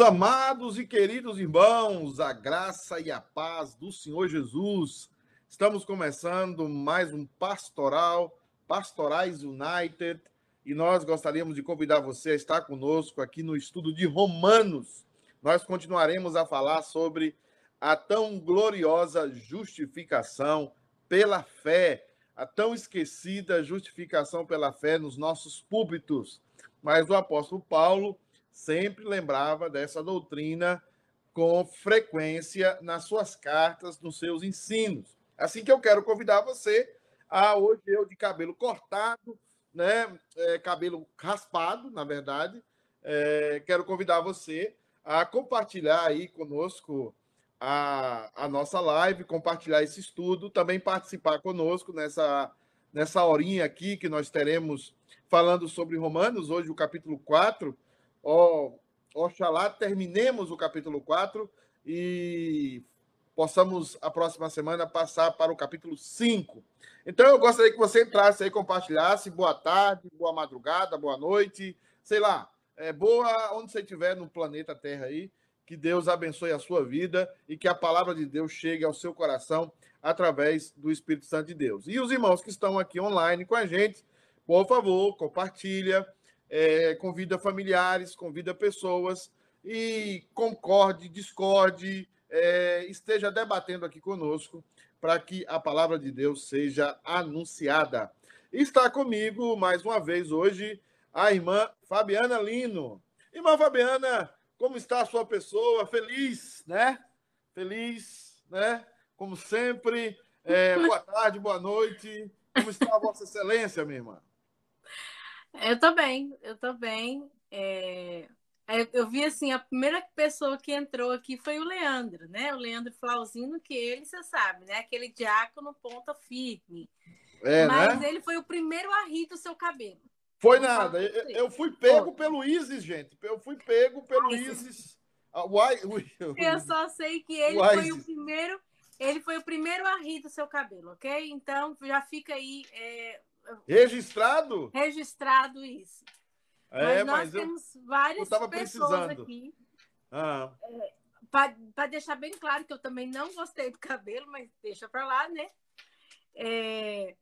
Amados e queridos irmãos, a graça e a paz do Senhor Jesus. Estamos começando mais um pastoral, Pastorais United, e nós gostaríamos de convidar você a estar conosco aqui no estudo de Romanos. Nós continuaremos a falar sobre a tão gloriosa justificação pela fé, a tão esquecida justificação pela fé nos nossos púlpitos. Mas o apóstolo Paulo sempre lembrava dessa doutrina com frequência nas suas cartas, nos seus ensinos. Assim que eu quero convidar você a hoje eu de cabelo cortado, né, é, cabelo raspado, na verdade, é, quero convidar você a compartilhar aí conosco a, a nossa live, compartilhar esse estudo, também participar conosco nessa, nessa horinha aqui que nós teremos falando sobre Romanos, hoje o capítulo 4, Ó, oxalá terminemos o capítulo 4 e possamos, a próxima semana, passar para o capítulo 5. Então, eu gostaria que você entrasse aí, compartilhasse. Boa tarde, boa madrugada, boa noite, sei lá. É, boa onde você estiver no planeta Terra aí. Que Deus abençoe a sua vida e que a palavra de Deus chegue ao seu coração através do Espírito Santo de Deus. E os irmãos que estão aqui online com a gente, por favor, compartilha é, convida familiares, convida pessoas e concorde, discorde, é, esteja debatendo aqui conosco para que a palavra de Deus seja anunciada. Está comigo mais uma vez hoje a irmã Fabiana Lino. Irmã Fabiana, como está a sua pessoa? Feliz, né? Feliz, né? Como sempre. É, boa tarde, boa noite. Como está a Vossa Excelência, minha irmã? Eu tô bem, eu tô bem. É... Eu vi assim, a primeira pessoa que entrou aqui foi o Leandro, né? O Leandro Flauzino, que ele, você sabe, né? Aquele diácono ponta firme. É, Mas né? ele foi o primeiro a rir do seu cabelo. Foi eu nada. Eu, eu, fui pego pelo Isis, gente. Eu fui pego pelo Isis. Ah, eu só sei que ele foi o primeiro. Ele foi o primeiro a rir do seu cabelo, ok? Então já fica aí é, Registrado? Registrado isso. É, mas nós mas temos eu, várias eu pessoas precisando. aqui. Ah. É, para deixar bem claro que eu também não gostei do cabelo, mas deixa para lá, né? É,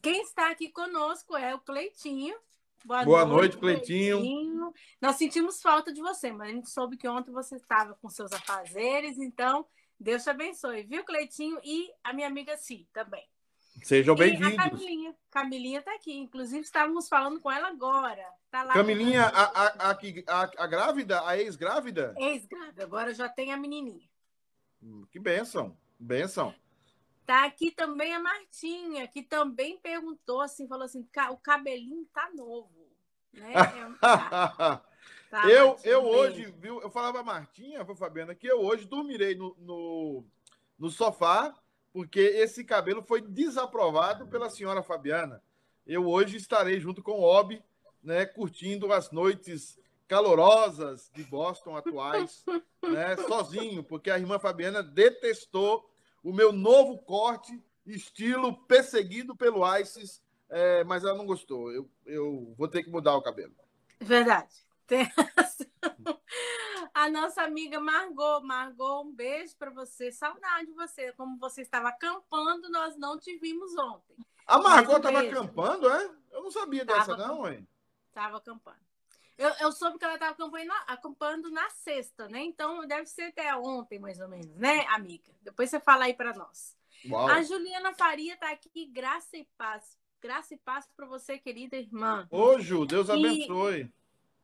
quem está aqui conosco é o Cleitinho. Boa, Boa noite, noite Cleitinho. Cleitinho. Nós sentimos falta de você, mas a gente soube que ontem você estava com seus afazeres, então Deus te abençoe, viu, Cleitinho? E a minha amiga Si também. Sejam bem-vindos. A Camilinha. Camilinha está aqui. Inclusive, estávamos falando com ela agora. Tá lá Camilinha, a, a, a, a, grávida, a ex-grávida? Ex-grávida, agora já tem a menininha. Hum, que benção, benção. Tá aqui também a Martinha, que também perguntou assim, falou assim, o cabelinho tá novo. Né? É tá. Tá, eu, eu hoje, viu, eu falava a Martinha, foi Fabiana, que eu hoje dormirei no, no, no sofá porque esse cabelo foi desaprovado pela senhora Fabiana. Eu hoje estarei junto com o Obi, né, curtindo as noites calorosas de Boston atuais, né, sozinho, porque a irmã Fabiana detestou o meu novo corte, estilo perseguido pelo ISIS, é, mas ela não gostou. Eu, eu vou ter que mudar o cabelo. Verdade. Tem a nossa amiga Margot. Margot, um beijo para você. Saudade de você. Como você estava acampando, nós não te vimos ontem. A Margot estava um acampando, é? Eu não sabia dessa, tava, não, hein? Estava acampando. Eu, eu soube que ela estava acampando, acampando na sexta, né? Então deve ser até ontem, mais ou menos, né, amiga? Depois você fala aí para nós. Uau. A Juliana Faria está aqui, graça e paz. Graça e paz para você, querida irmã. Ô, Ju, Deus abençoe.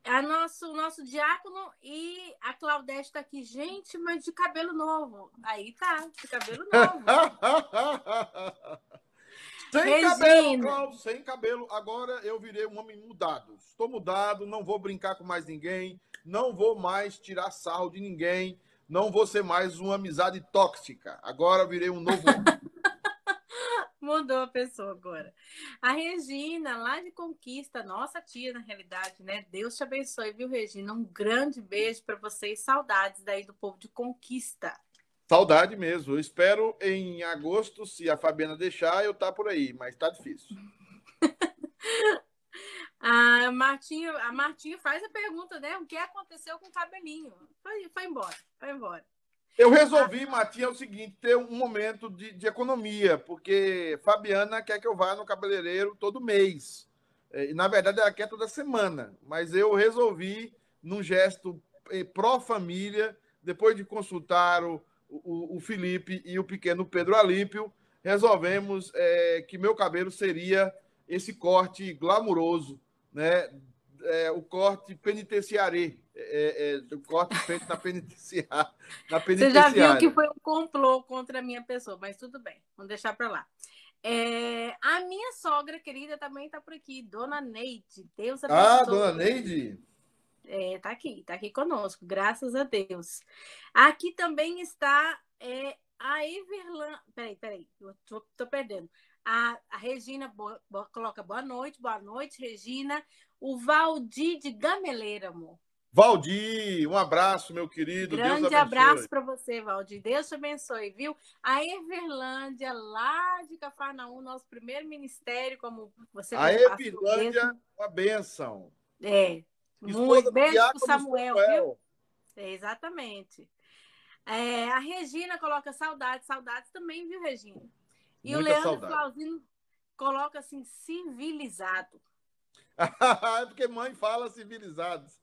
A nosso, nosso diácono e a Claudete está aqui, gente, mas de cabelo novo. Aí tá, de cabelo novo. sem Regina. cabelo, Cláudio, sem cabelo. Agora eu virei um homem mudado. Estou mudado, não vou brincar com mais ninguém, não vou mais tirar sarro de ninguém, não vou ser mais uma amizade tóxica. Agora virei um novo homem. Mudou a pessoa agora. A Regina, lá de Conquista, nossa tia, na realidade, né? Deus te abençoe, viu, Regina? Um grande beijo para vocês. Saudades daí do povo de Conquista. Saudade mesmo. Eu espero em agosto, se a Fabiana deixar, eu tá por aí, mas tá difícil. A Martinha, a Martinha faz a pergunta, né? O que aconteceu com o cabelinho? Foi, foi embora, foi embora. Eu resolvi, Martinha, é o seguinte, ter um momento de, de, economia, porque Fabiana quer que eu vá no cabeleireiro todo mês. É, e, na verdade, ela quer toda semana. Mas eu resolvi, num gesto eh, pró-família, depois de consultar o, o, o, Felipe e o pequeno Pedro Alípio, resolvemos é, que meu cabelo seria esse corte glamuroso, né? É, o corte penitenciário é, é, do corte feito na penitenciária, na penitenciária. Você já viu que foi um complô contra a minha pessoa, mas tudo bem, vamos deixar para lá. É, a minha sogra querida também está por aqui, Dona Neide. Deus abençoe. Ah, Dona Neide? É, tá aqui, tá aqui conosco, graças a Deus. Aqui também está é, a Everlan. Peraí, peraí, eu tô, tô perdendo. A, a Regina boa, coloca boa noite, boa noite, Regina. O Valdir de Gameleira, amor. Valdir, um abraço, meu querido. Grande abraço para você, Valdir. Deus te abençoe, viu? A Everlândia, lá de Cafarnaum, nosso primeiro ministério, como você A Everlândia, uma benção. É. Muito beijo para Samuel, Samuel, viu? É, exatamente. É, a Regina coloca saudades, saudades também, viu, Regina? E Muita o Leandro saudade. Flauzino coloca assim, civilizado. é porque mãe fala civilizados.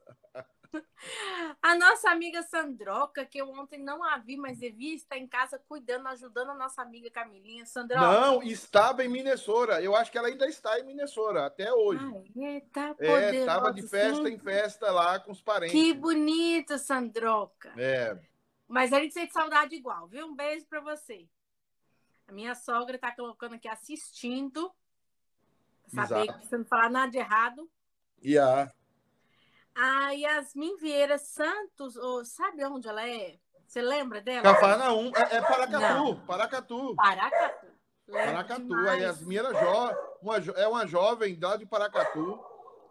A nossa amiga Sandroca, que eu ontem não a vi, mas devia estar em casa cuidando, ajudando a nossa amiga Camilinha. Sandroca. Não, estava em Minnesota. Eu acho que ela ainda está em Minnesota, até hoje. Ai, tá é, estava de festa sim. em festa lá com os parentes. Que bonita, Sandroca. É. Mas a gente sente saudade igual, viu? Um beijo para você. A minha sogra está colocando aqui assistindo. Saber Exato. que você não falar nada de errado. Yeah. A Yasmin Vieira Santos, ou sabe onde ela é? Você lembra dela? Cafarnaum, é, é Paracatu, Não. Paracatu. Paracatu. Paracatu. A Yasmin era jo, uma, é uma jovem lá de Paracatu,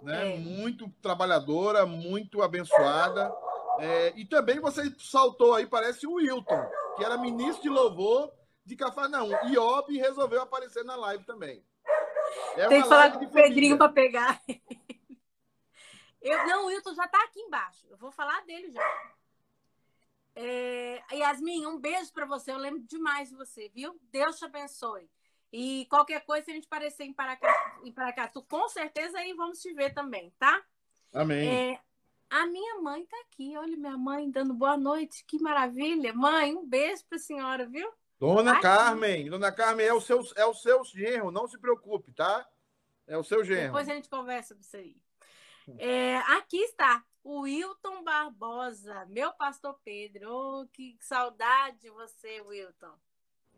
né? É. Muito trabalhadora, muito abençoada. É, e também você saltou aí, parece o Wilton, que era ministro de louvor de Cafarnaum. E Ob resolveu aparecer na live também. É Tem que falar com o Pedrinho para pegar. Eu, não, o Wilton já está aqui embaixo. Eu vou falar dele já. É, Yasmin, um beijo para você. Eu lembro demais de você, viu? Deus te abençoe. E qualquer coisa, se a gente aparecer em Paracatu, em Paracatu com certeza aí vamos te ver também, tá? Amém. É, a minha mãe tá aqui. Olha, minha mãe dando boa noite. Que maravilha. Mãe, um beijo para a senhora, viu? Dona aqui. Carmen. Dona Carmen é o, seu, é o seu genro. Não se preocupe, tá? É o seu genro. Depois a gente conversa sobre isso aí. É, aqui está o Wilton Barbosa, meu pastor Pedro. Oh, que saudade de você, Wilton.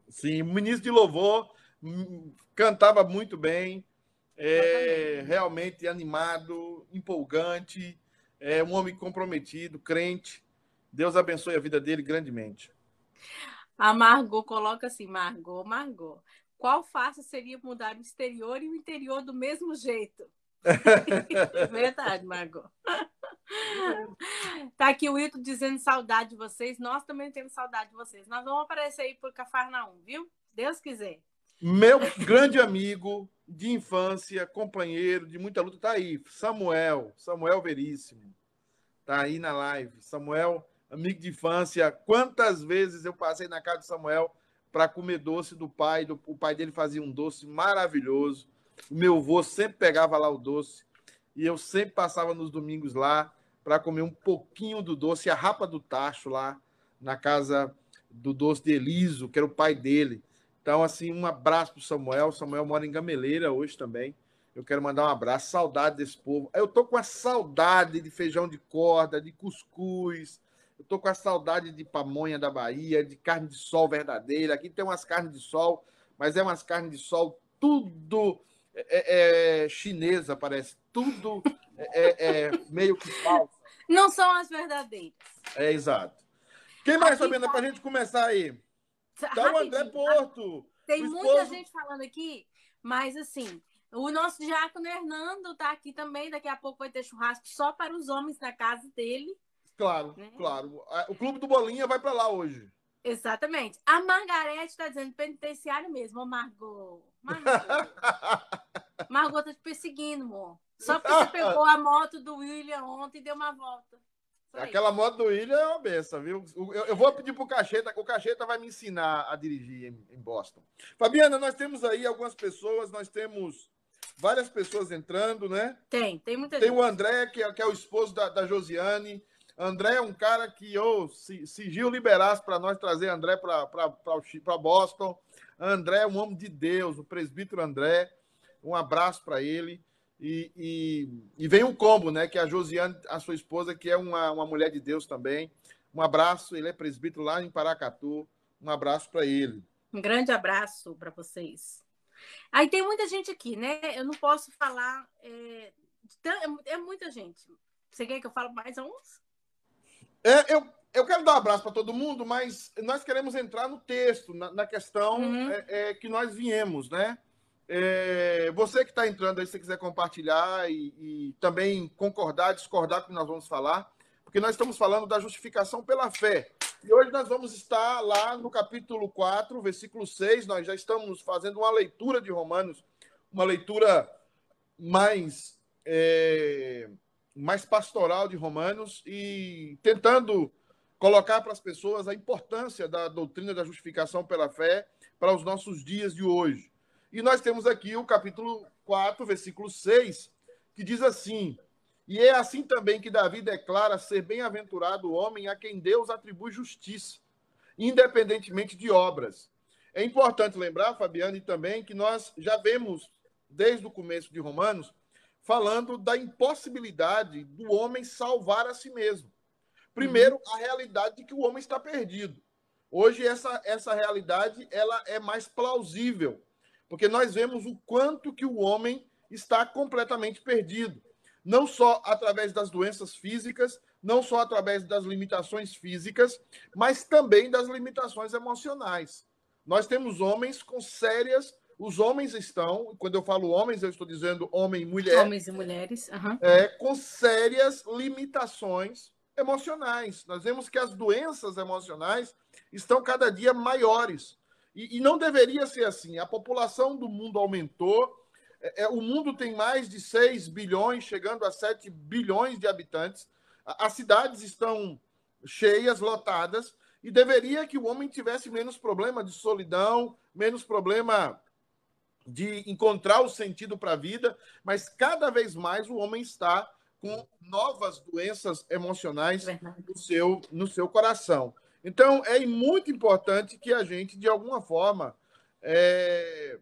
Sim, ministro de louvor, hum, cantava muito bem, é, realmente animado, empolgante, é um homem comprometido, crente. Deus abençoe a vida dele grandemente. A Margot coloca assim, Margot, Margot. Qual fácil seria mudar o exterior e o interior do mesmo jeito? Verdade, Margot. Tá aqui o Wilton dizendo saudade de vocês. Nós também temos saudade de vocês. Nós vamos aparecer aí por Cafarnaum, viu? Deus quiser. Meu grande amigo de infância, companheiro de muita luta, tá aí. Samuel, Samuel Veríssimo. Tá aí na live. Samuel, amigo de infância. Quantas vezes eu passei na casa de Samuel para comer doce do pai. Do, o pai dele fazia um doce maravilhoso. Meu avô sempre pegava lá o doce e eu sempre passava nos domingos lá para comer um pouquinho do doce, a rapa do tacho lá na casa do doce de Eliso, que era o pai dele. Então, assim, um abraço para o Samuel. Samuel mora em Gameleira hoje também. Eu quero mandar um abraço, saudade desse povo. Eu tô com a saudade de feijão de corda, de cuscuz. Eu tô com a saudade de pamonha da Bahia, de carne de sol verdadeira. Aqui tem umas carnes de sol, mas é umas carnes de sol tudo é, é, chinesa, parece. Tudo é, é, é, meio que falso. Não são as verdadeiras. É, exato. Quem mais, Fabiana, tá... para a gente começar aí? Tá o André Porto. Tem muita gente falando aqui, mas assim, o nosso diácono Hernando está aqui também. Daqui a pouco vai ter churrasco só para os homens na casa dele. Claro, né? claro. O Clube do Bolinha vai para lá hoje. Exatamente. A Margarete está dizendo penitenciário mesmo, ô Margot. Margot. Margot tá te perseguindo, amor. Só porque você pegou a moto do William ontem e deu uma volta. Aquela moto do William é uma benção, viu? Eu, eu vou pedir pro Cacheta, o Cacheta vai me ensinar a dirigir em, em, Boston. Fabiana, nós temos aí algumas pessoas, nós temos várias pessoas entrando, né? Tem, tem muita tem gente. Tem o André, que é, que é o esposo da, da Josiane. André é um cara que, oh, se, se Gil liberasse para nós trazer André para Boston. André é um homem de Deus, o presbítero André. Um abraço para ele. E, e, e, vem um combo, né? Que é a Josiane, a sua esposa, que é uma, uma mulher de Deus também. Um abraço, ele é presbítero lá em Paracatu. Um abraço para ele. Um grande abraço para vocês. Aí tem muita gente aqui, né? Eu não posso falar. É, é muita gente. Você quer que eu fale mais uns? É, eu, eu quero dar um abraço para todo mundo, mas nós queremos entrar no texto, na, na questão uhum. é, é, que nós viemos, né? É, você que está entrando aí, se quiser compartilhar e, e, também concordar, discordar com o que nós vamos falar, porque nós estamos falando da justificação pela fé. E hoje nós vamos estar lá no capítulo 4, versículo 6. Nós já estamos fazendo uma leitura de Romanos, uma leitura mais, é, mais pastoral de Romanos e tentando colocar para as pessoas a importância da doutrina da justificação pela fé para os nossos dias de hoje. E nós temos aqui o capítulo 4, versículo 6, que diz assim: E é assim também que Davi declara ser bem-aventurado o homem a quem Deus atribui justiça, independentemente de obras. É importante lembrar, Fabiane, também que nós já vemos, desde o começo de Romanos, falando da impossibilidade do homem salvar a si mesmo. Primeiro, a realidade de que o homem está perdido. Hoje, essa, essa realidade ela é mais plausível porque nós vemos o quanto que o homem está completamente perdido, não só através das doenças físicas, não só através das limitações físicas, mas também das limitações emocionais. Nós temos homens com sérias os homens estão, quando eu falo homens, eu estou dizendo homem e mulher. Homens e mulheres. Uhum. É, com sérias limitações emocionais. Nós vemos que as doenças emocionais estão cada dia maiores. E, e não deveria ser assim. A população do mundo aumentou. É, é o mundo tem mais de 6 bilhões, chegando a 7 bilhões de habitantes. As cidades estão cheias, lotadas, e deveria que o homem tivesse menos problema de solidão, menos problema de encontrar o sentido para a vida, mas cada vez mais o homem está com novas doenças emocionais no seu, no seu coração. Então, é muito importante que a gente, de alguma forma, é,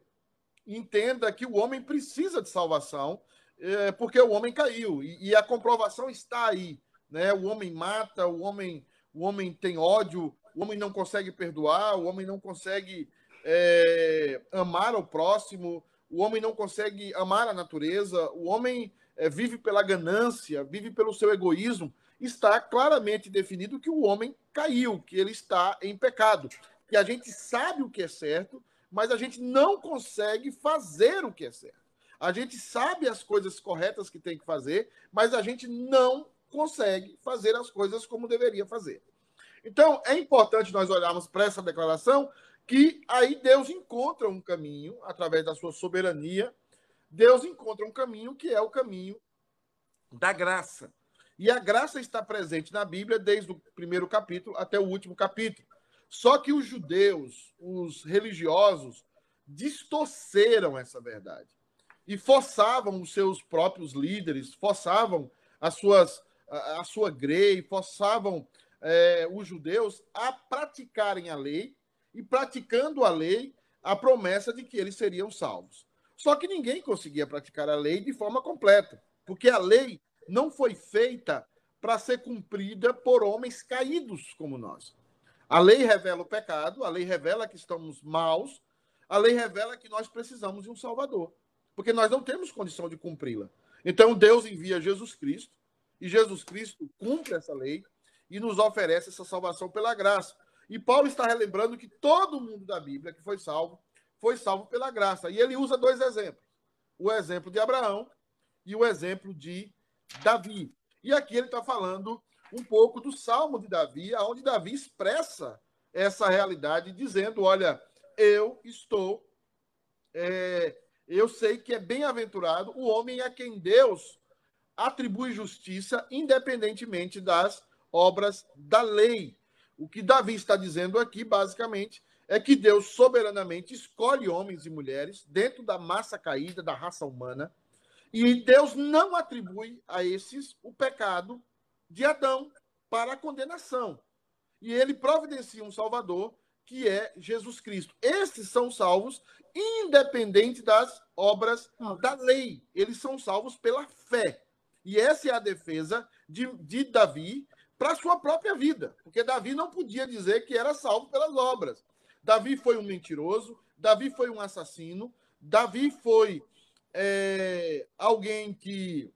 entenda que o homem precisa de salvação, é, porque o homem caiu, e, e, a comprovação está aí. Né? O homem mata, o homem, o homem tem ódio, o homem não consegue perdoar, o homem não consegue é, amar o próximo, o homem não consegue amar a natureza, o homem é, vive pela ganância, vive pelo seu egoísmo está claramente definido que o homem caiu, que ele está em pecado. Que a gente sabe o que é certo, mas a gente não consegue fazer o que é certo. A gente sabe as coisas corretas que tem que fazer, mas a gente não consegue fazer as coisas como deveria fazer. Então, é importante nós olharmos para essa declaração que aí Deus encontra um caminho, através da sua soberania, Deus encontra um caminho que é o caminho da graça. E a graça está presente na Bíblia desde o primeiro capítulo até o último capítulo. Só que os judeus, os religiosos, distorceram essa verdade e forçavam os seus próprios líderes, forçavam as suas, a, a sua grei, forçavam é, os judeus a praticarem a lei e, praticando a lei, a promessa de que eles seriam salvos. Só que ninguém conseguia praticar a lei de forma completa, porque a lei não foi feita para ser cumprida por homens caídos como nós. A lei revela o pecado, a lei revela que estamos maus, a lei revela que nós precisamos de um Salvador, porque nós não temos condição de cumpri-la. Então Deus envia Jesus Cristo, e Jesus Cristo cumpre essa lei e nos oferece essa salvação pela graça. E Paulo está relembrando que todo mundo da Bíblia que foi salvo, foi salvo pela graça. E ele usa dois exemplos: o exemplo de Abraão e o exemplo de Davi. E aqui ele está falando um pouco do Salmo de Davi, onde Davi expressa essa realidade, dizendo: olha, eu estou. É, eu sei que é bem-aventurado o homem a quem Deus atribui justiça, independentemente das obras da lei. O que Davi está dizendo aqui, basicamente, é que Deus soberanamente escolhe homens e mulheres dentro da massa caída da raça humana, e Deus não atribui a esses o pecado de Adão para a condenação. E ele providencia um Salvador, que é Jesus Cristo. Esses são salvos independente das obras da lei. Eles são salvos pela fé. E essa é a defesa de, de Davi para sua própria vida, porque Davi não podia dizer que era salvo pelas obras. Davi foi um mentiroso, Davi foi um assassino, Davi foi é, alguém que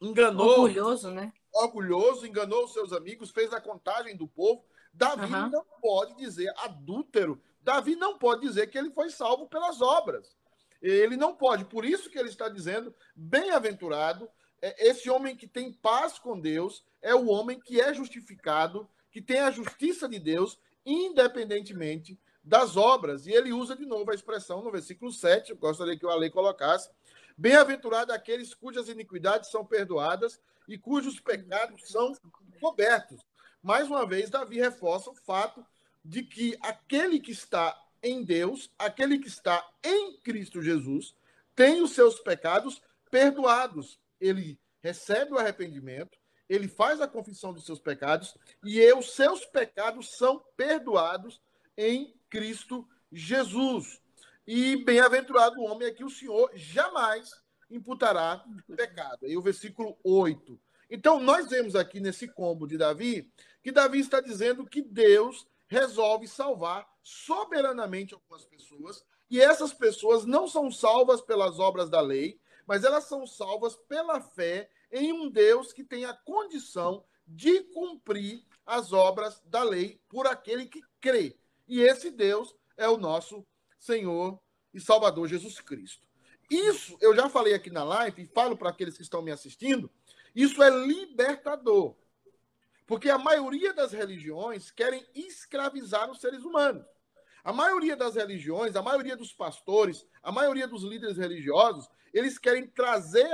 enganou. Orgulhoso, né? Orgulhoso, enganou os seus amigos, fez a contagem do povo. Davi uhum. não pode dizer adúltero. Davi não pode dizer que ele foi salvo pelas obras. Ele não pode. Por isso que ele está dizendo, bem-aventurado, esse homem que tem paz com Deus é o homem que é justificado, que tem a justiça de Deus, independentemente das obras. E ele usa de novo a expressão no versículo 7, eu gostaria que o Ale colocasse. Bem-aventurado aqueles cujas iniquidades são perdoadas e cujos pecados são cobertos. Mais uma vez, Davi reforça o fato de que aquele que está em Deus, aquele que está em Cristo Jesus, tem os seus pecados perdoados ele recebe o arrependimento, ele faz a confissão dos seus pecados e os seus pecados são perdoados em Cristo Jesus. E bem-aventurado o homem é que o Senhor jamais imputará pecado. Aí o versículo 8. Então, nós vemos aqui nesse combo de Davi que Davi está dizendo que Deus resolve salvar soberanamente algumas pessoas, e essas pessoas não são salvas pelas obras da lei, mas elas são salvas pela fé em um Deus que tem a condição de cumprir as obras da lei por aquele que crê. E esse Deus é o nosso Senhor e Salvador Jesus Cristo. Isso eu já falei aqui na live e falo para aqueles que estão me assistindo, isso é libertador. Porque a maioria das religiões querem escravizar os seres humanos. A maioria das religiões, a maioria dos pastores, a maioria dos líderes religiosos, eles querem trazer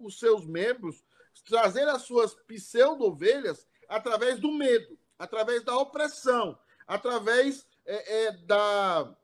os seus membros, trazer as suas pseudo-ovelhas através do medo, através da opressão, através é, é, da,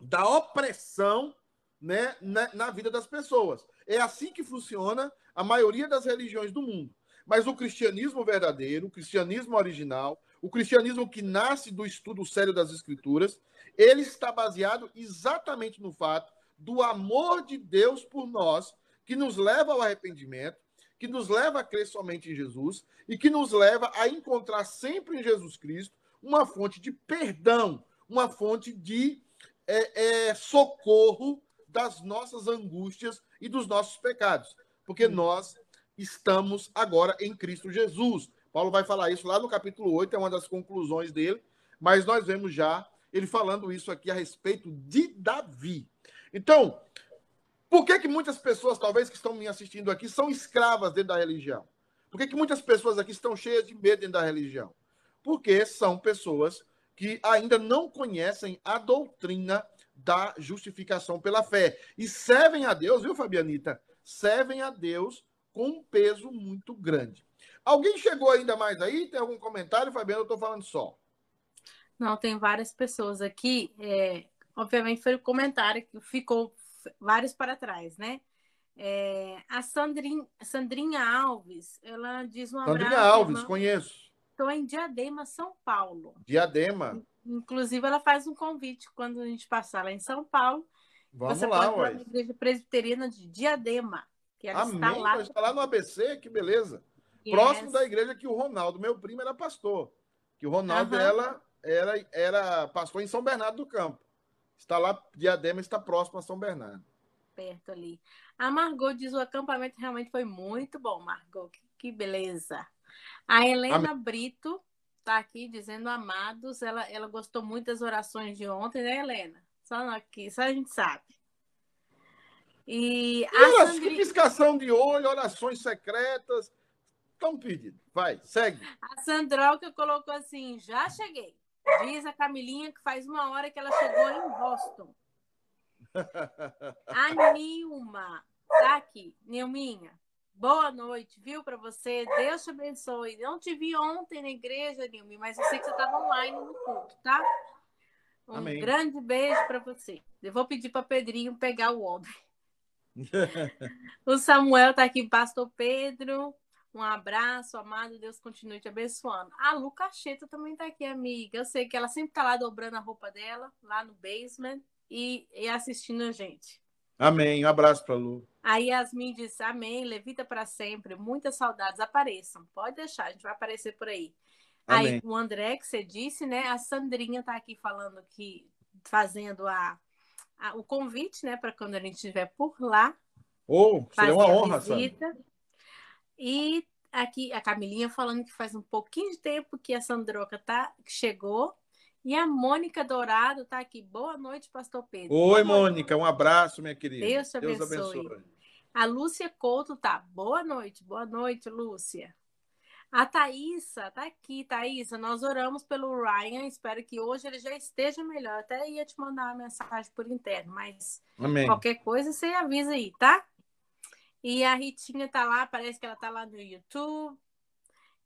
da opressão né, na, na vida das pessoas. É assim que funciona a maioria das religiões do mundo. Mas o cristianismo verdadeiro, o cristianismo original, o cristianismo que nasce do estudo sério das escrituras, ele está baseado exatamente no fato do amor de Deus por nós, que nos leva ao arrependimento, que nos leva a crer somente em Jesus e que nos leva a encontrar sempre em Jesus Cristo uma fonte de perdão, uma fonte de é, é, socorro das nossas angústias e dos nossos pecados, porque nós estamos agora em Cristo Jesus. Paulo vai falar isso lá no capítulo 8, é uma das conclusões dele, mas nós vemos já ele falando isso aqui a respeito de Davi. Então, por que, que muitas pessoas, talvez que estão me assistindo aqui, são escravas dentro da religião? Por que, que muitas pessoas aqui estão cheias de medo dentro da religião? Porque são pessoas que ainda não conhecem a doutrina da justificação pela fé. E servem a Deus, viu, Fabianita? Servem a Deus com um peso muito grande. Alguém chegou ainda mais aí? Tem algum comentário, Fabiana? Eu estou falando só. Não, tem várias pessoas aqui. É, obviamente foi o comentário que ficou vários para trás, né? É, a Sandrin, Sandrinha Alves, ela diz um abraço. Sandrinha Alves, irmã. conheço. Estou em Diadema, São Paulo. Diadema. Inclusive, ela faz um convite quando a gente passar lá em São Paulo. Vamos você lá, pode ir na Igreja Presbiteriana de Diadema. Que ela Amém. está lá. Está lá no ABC, que beleza. Yes. Próximo da igreja que o Ronaldo, meu primo, era pastor. Que o Ronaldo, uhum. ela era, era pastor em São Bernardo do Campo. Está lá, Diadema está próximo a São Bernardo. Perto ali. A Margot diz: o acampamento realmente foi muito bom, Margot. Que, que beleza. A Helena Brito está aqui dizendo: amados, ela, ela gostou muito das orações de ontem, né, Helena? Só aqui, só a gente sabe. E, a Sandri... piscação de olho, orações secretas. Estamos pedindo. Vai, segue. A Sandroca colocou assim: já cheguei. Diz a Camilinha que faz uma hora que ela chegou em Boston. A Nilma tá aqui. Nilminha, boa noite, viu, para você. Deus te abençoe. Não te vi ontem na igreja, Nilma, mas eu sei que você estava online no culto, tá? Um Amém. grande beijo para você. Eu vou pedir para Pedrinho pegar o homem. o Samuel tá aqui, pastor Pedro. Um abraço, amado. Deus continue te abençoando. A Lu Cacheta também tá aqui, amiga. Eu sei que ela sempre tá lá dobrando a roupa dela, lá no basement, e, e assistindo a gente. Amém. Um abraço para Lu. A Yasmin diz: Amém. Levita para sempre. Muitas saudades. Apareçam. Pode deixar, a gente vai aparecer por aí. Amém. Aí o André, que você disse, né? A Sandrinha tá aqui falando que, fazendo a, a o convite, né? Para quando a gente estiver por lá. Oh, seria uma honra, visita. E aqui a Camilinha falando que faz um pouquinho de tempo que a Sandroca tá, chegou. E a Mônica Dourado tá aqui. Boa noite, Pastor Pedro. Oi, Mônica. Um abraço, minha querida. Deus te abençoe. Deus abençoe. A Lúcia Couto tá. Boa noite. Boa noite, Lúcia. A Thaísa tá aqui, Thaísa. Nós oramos pelo Ryan. Espero que hoje ele já esteja melhor. Até ia te mandar uma mensagem por interno, mas Amém. qualquer coisa você avisa aí, tá? E a Ritinha tá lá, parece que ela tá lá no YouTube.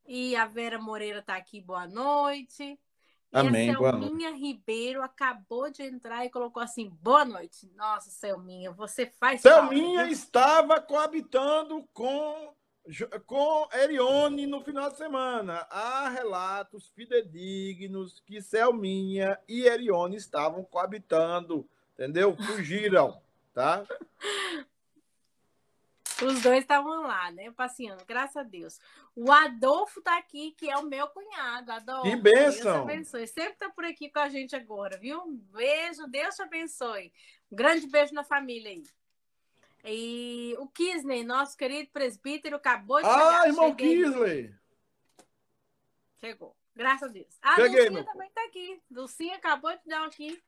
E a Vera Moreira tá aqui, boa noite. E Amém, a Selminha Ribeiro acabou de entrar e colocou assim: boa noite. Nossa, Selminha, você faz. Selminha estava coabitando com, com Erione no final de semana. Há relatos fidedignos que Selminha e Erione estavam coabitando, entendeu? Fugiram, tá? Os dois estavam lá, né? Passeando, graças a Deus. O Adolfo tá aqui, que é o meu cunhado. Adolfo. Que bênção! Deus te abençoe. Sempre tá por aqui com a gente agora, viu? Um beijo, Deus te abençoe. Um grande beijo na família aí. E o Kisley, nosso querido presbítero, acabou de ah, chegar. Ah, irmão Cheguei. Kisley! Chegou. Graças a Deus. A Cheguei, Lucinha também tá aqui. Lucinha acabou de dar aqui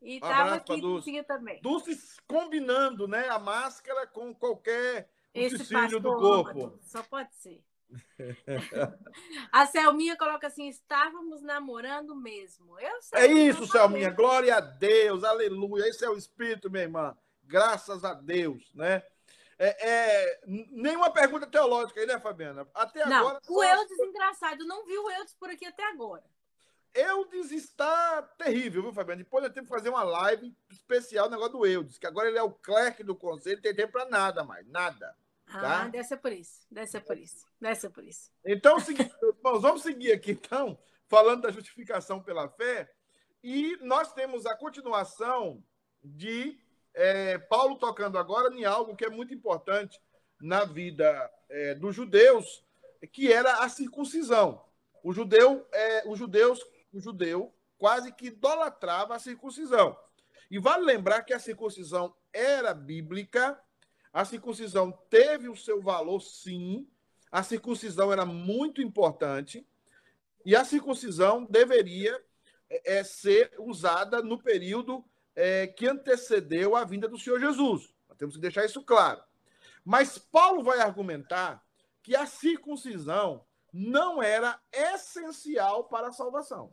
e tava aqui Dulce. também. Dulce combinando, né? A máscara com qualquer utensílio do corpo. Só pode ser. a Selminha coloca assim: estávamos namorando mesmo. Eu sei, é isso, Selminha. Glória a Deus, aleluia. Esse é o Espírito, minha irmã. Graças a Deus, né? É, é, nenhuma pergunta teológica aí, né, Fabiana? Até não, agora. O Eudes, engraçado, não viu o Eudes por aqui até agora. Eudes está terrível, viu, Fabiano? Depois eu tenho que fazer uma live especial, negócio do Eudes, que agora ele é o clerc do conselho, tem tempo para nada mais, nada. Tá? Ah, deve ser por isso, deve ser por isso, deve ser por isso. Então, irmãos, vamos seguir aqui, então, falando da justificação pela fé, e nós temos a continuação de é, Paulo tocando agora em algo que é muito importante na vida é, dos judeus, que era a circuncisão. O judeu, é, os judeus o judeu quase que idolatrava a circuncisão. E vale lembrar que a circuncisão era bíblica, a circuncisão teve o seu valor, sim, a circuncisão era muito importante, e a circuncisão deveria é, é, ser usada no período é, que antecedeu a vinda do Senhor Jesus. Temos que deixar isso claro. Mas Paulo vai argumentar que a circuncisão não era essencial para a salvação.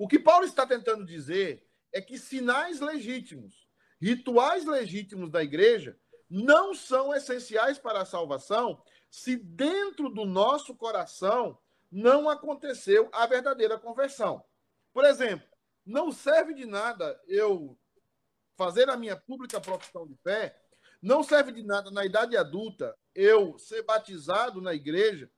O que Paulo está tentando dizer é que sinais legítimos, rituais legítimos da igreja, não são essenciais para a salvação se dentro do nosso coração não aconteceu a verdadeira conversão. Por exemplo, não serve de nada eu fazer a minha pública profissão de fé, não serve de nada na idade adulta eu ser batizado na igreja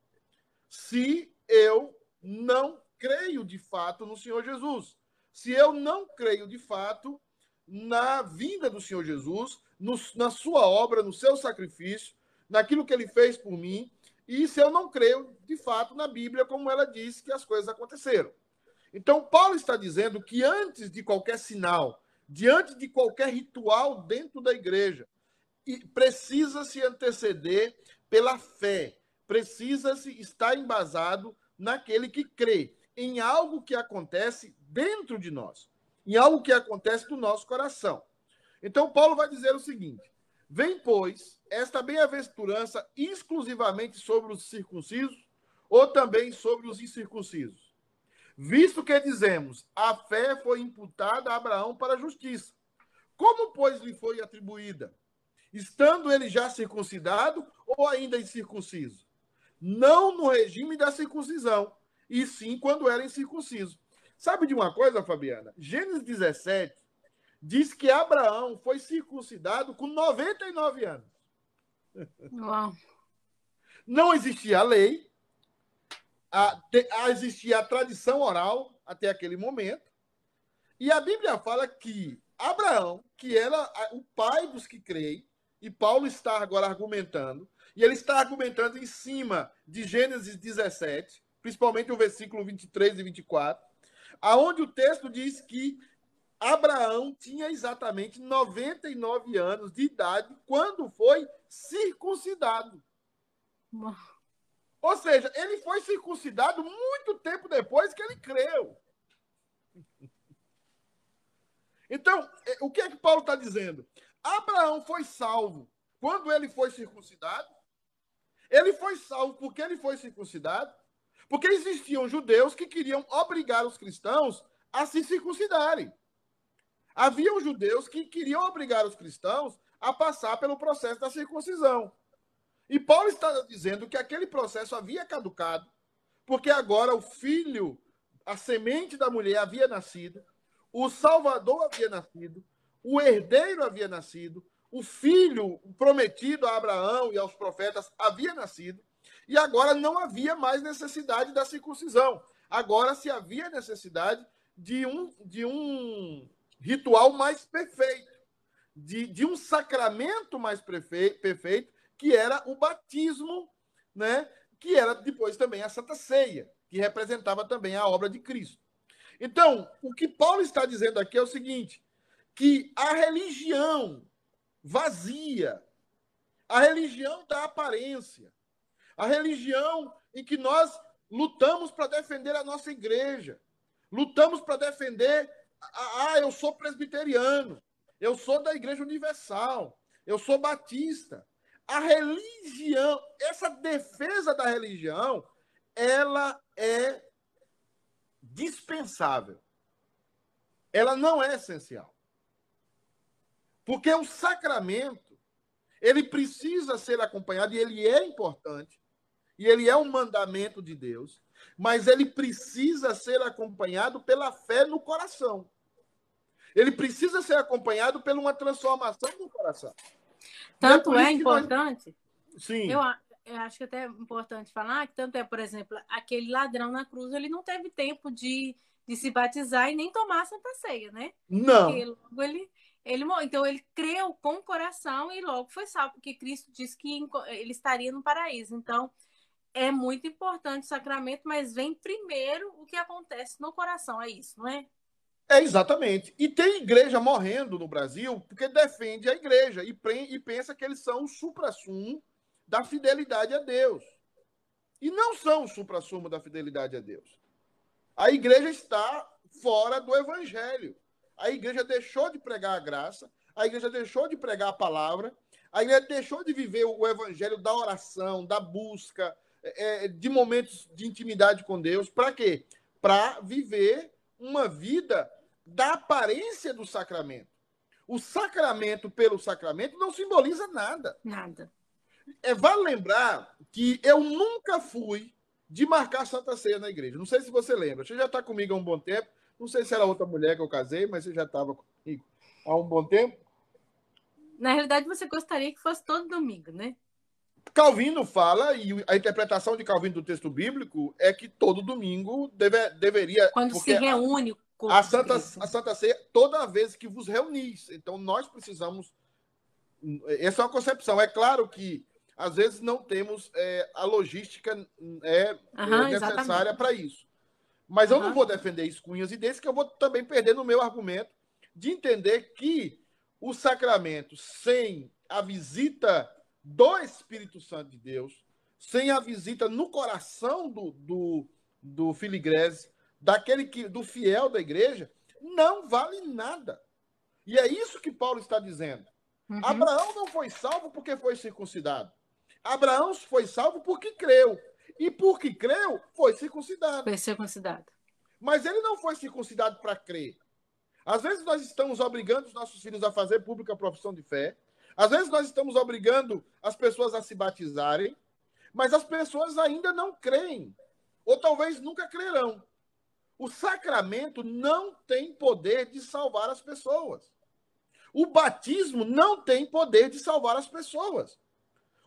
se eu não creio de fato no Senhor Jesus. Se eu não creio de fato na vinda do Senhor Jesus, no, na sua obra, no seu sacrifício, naquilo que ele fez por mim, e se eu não creio de fato na Bíblia, como ela diz que as coisas aconteceram. Então, Paulo está dizendo que antes de qualquer sinal, diante de qualquer ritual dentro da igreja, precisa se anteceder pela fé, precisa-se estar embasado naquele que crê, em algo que acontece dentro de nós, em algo que acontece no nosso coração. Então, Paulo vai dizer o seguinte: Vem, pois, esta bem-aventurança exclusivamente sobre os circuncisos ou também sobre os incircuncisos? Visto que dizemos, a fé foi imputada a Abraão para a justiça. Como, pois, lhe foi atribuída? Estando ele já circuncidado ou ainda incircunciso? Não no regime da circuncisão, e sim quando era incircunciso. Sabe de uma coisa, Fabiana? Gênesis 17 diz que Abraão foi circuncidado com 99 anos. Uau. Não existia a lei, a, a, existia a tradição oral até aquele momento, e a Bíblia fala que Abraão, que era o pai dos que creem, e Paulo está agora argumentando, e ele está argumentando em cima de Gênesis 17, principalmente o versículo 23 e 24, aonde o texto diz que Abraão tinha exatamente 99 anos de idade quando foi circuncidado. Ou seja, ele foi circuncidado muito tempo depois que ele creu. Então, é, o que é que Paulo está dizendo? Abraão foi salvo quando ele foi circuncidado. Ele foi salvo porque ele foi circuncidado. Porque existiam judeus que queriam obrigar os cristãos a se circuncidarem. Havia judeus que queriam obrigar os cristãos a passar pelo processo da circuncisão. E Paulo está dizendo que aquele processo havia caducado, porque agora o filho, a semente da mulher havia nascido, o Salvador havia nascido, o herdeiro havia nascido, o filho prometido a Abraão e aos profetas havia nascido, e agora não havia mais necessidade da circuncisão. Agora se havia necessidade de um, de um ritual mais perfeito, de, de um sacramento mais perfeito, que era o batismo, né? que era depois também a Santa Ceia, que representava também a obra de Cristo. Então, o que Paulo está dizendo aqui é o seguinte: que a religião vazia, a religião da aparência, a religião em que nós lutamos para defender a nossa igreja, lutamos para defender ah, eu sou presbiteriano, eu sou da Igreja Universal, eu sou batista. A religião, essa defesa da religião, ela é dispensável. Ela não é essencial. Porque o sacramento, ele precisa ser acompanhado, e ele é importante, e ele é um mandamento de Deus, mas ele precisa ser acompanhado pela fé no coração. Ele precisa ser acompanhado por uma transformação no coração. Tanto é, é importante. Nós... Sim. Eu, eu acho que é até é importante falar que tanto é, por exemplo, aquele ladrão na cruz, ele não teve tempo de, de se batizar e nem tomar a Santa Ceia, né? Não. Porque logo ele, ele Então ele creu com o coração e logo foi salvo, porque Cristo disse que ele estaria no paraíso. Então, é muito importante o sacramento, mas vem primeiro o que acontece no coração, é isso, não é? É, exatamente. E tem igreja morrendo no Brasil porque defende a igreja e, e pensa que eles são o supra-sumo da fidelidade a Deus. E não são o supra-sumo da fidelidade a Deus. A igreja está fora do evangelho. A igreja deixou de pregar a graça, a igreja deixou de pregar a palavra, a igreja deixou de viver o evangelho da oração, da busca, é, de momentos de intimidade com Deus. Para quê? Para viver uma vida da aparência do sacramento. O sacramento pelo sacramento não simboliza nada. Nada. É, vale lembrar que eu nunca fui de marcar Santa Ceia na igreja. Não sei se você lembra. Você já está comigo há um bom tempo. Não sei se era outra mulher que eu casei, mas você já estava comigo há um bom tempo. Na realidade, você gostaria que fosse todo domingo, né? Calvino fala, e a interpretação de Calvino do texto bíblico é que todo domingo deve, deveria. Quando se reúne. A, a, Santa, a Santa Ceia, toda vez que vos reunis. Então, nós precisamos. Essa é uma concepção. É claro que, às vezes, não temos é, a logística é, uhum, necessária para isso. Mas eu não vou defender isso com unhas e dentes, que eu vou também perder no meu argumento de entender que o sacramento, sem a visita do Espírito Santo de Deus, sem a visita no coração do, do, do filigrese, daquele que, do fiel da igreja, não vale nada. E é isso que Paulo está dizendo. Uhum. Abraão não foi salvo porque foi circuncidado. Abraão foi salvo porque creu. E porque creu, foi circuncidado. Foi circuncidado. Mas ele não foi circuncidado para crer. Às vezes nós estamos obrigando os nossos filhos a fazer pública profissão de fé. Às vezes nós estamos obrigando as pessoas a se batizarem, mas as pessoas ainda não creem, ou talvez nunca crerão. O sacramento não tem poder de salvar as pessoas. O batismo não tem poder de salvar as pessoas.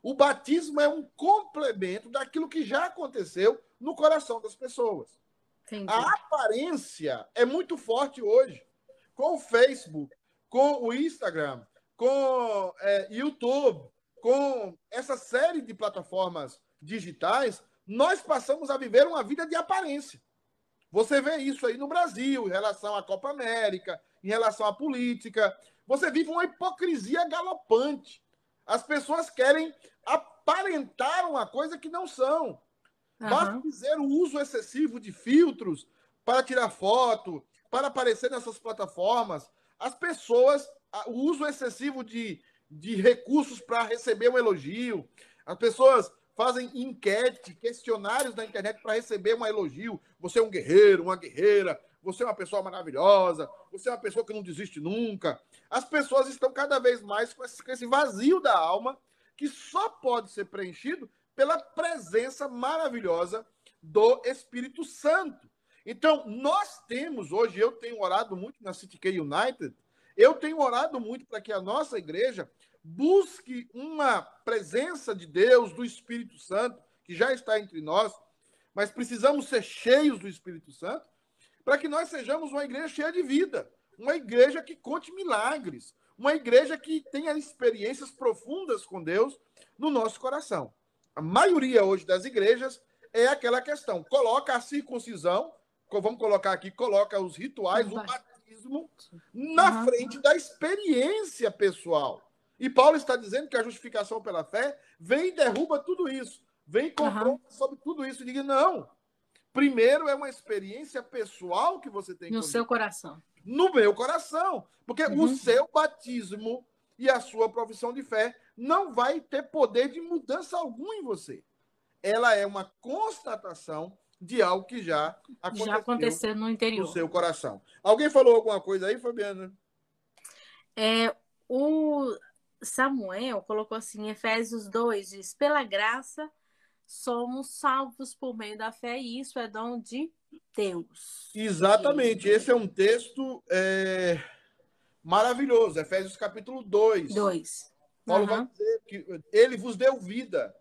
O batismo é um complemento daquilo que já aconteceu no coração das pessoas. Entendi. A aparência é muito forte hoje. Com o Facebook, com o Instagram, com é, YouTube, com essa série de plataformas digitais, nós passamos a viver uma vida de aparência. Você vê isso aí no Brasil, em relação à Copa América, em relação à política. Você vive uma hipocrisia galopante. As pessoas querem aparentar uma coisa que não são. Uhum. Basta dizer o uso excessivo de filtros para tirar foto, para aparecer nessas plataformas. As pessoas, o uso excessivo de, de recursos para receber um elogio. As pessoas fazem enquete, questionários na internet para receber um elogio. Você é um guerreiro, uma guerreira, você é uma pessoa maravilhosa, você é uma pessoa que não desiste nunca. As pessoas estão cada vez mais com esse vazio da alma que só pode ser preenchido pela presença maravilhosa do Espírito Santo. Então, nós temos hoje, eu tenho orado muito na City K United, eu tenho orado muito para que a nossa igreja busque uma presença de Deus, do Espírito Santo, que já está entre nós, mas precisamos ser cheios do Espírito Santo, para que nós sejamos uma igreja cheia de vida, uma igreja que conte milagres, uma igreja que tenha experiências profundas com Deus no nosso coração. A maioria hoje das igrejas é aquela questão: coloca a circuncisão, vamos colocar aqui, coloca os rituais, o batismo na uhum. frente da experiência pessoal. E Paulo está dizendo que a justificação pela fé vem e derruba tudo isso, vem e confronta uhum. sobre tudo isso e diga: não. Primeiro é uma experiência pessoal que você tem no seu coração no meu coração. Porque uhum. o seu batismo e a sua profissão de fé não vai ter poder de mudança algum em você. Ela é uma constatação de algo que já aconteceu, já aconteceu no interior. No seu coração. Alguém falou alguma coisa aí, Fabiana? É, o Samuel colocou assim, Efésios 2 diz: pela graça somos salvos por meio da fé, e isso é dom de Deus. Exatamente. Esse é um texto é, maravilhoso. Efésios capítulo 2. 2. Paulo uhum. vai dizer que ele vos deu vida,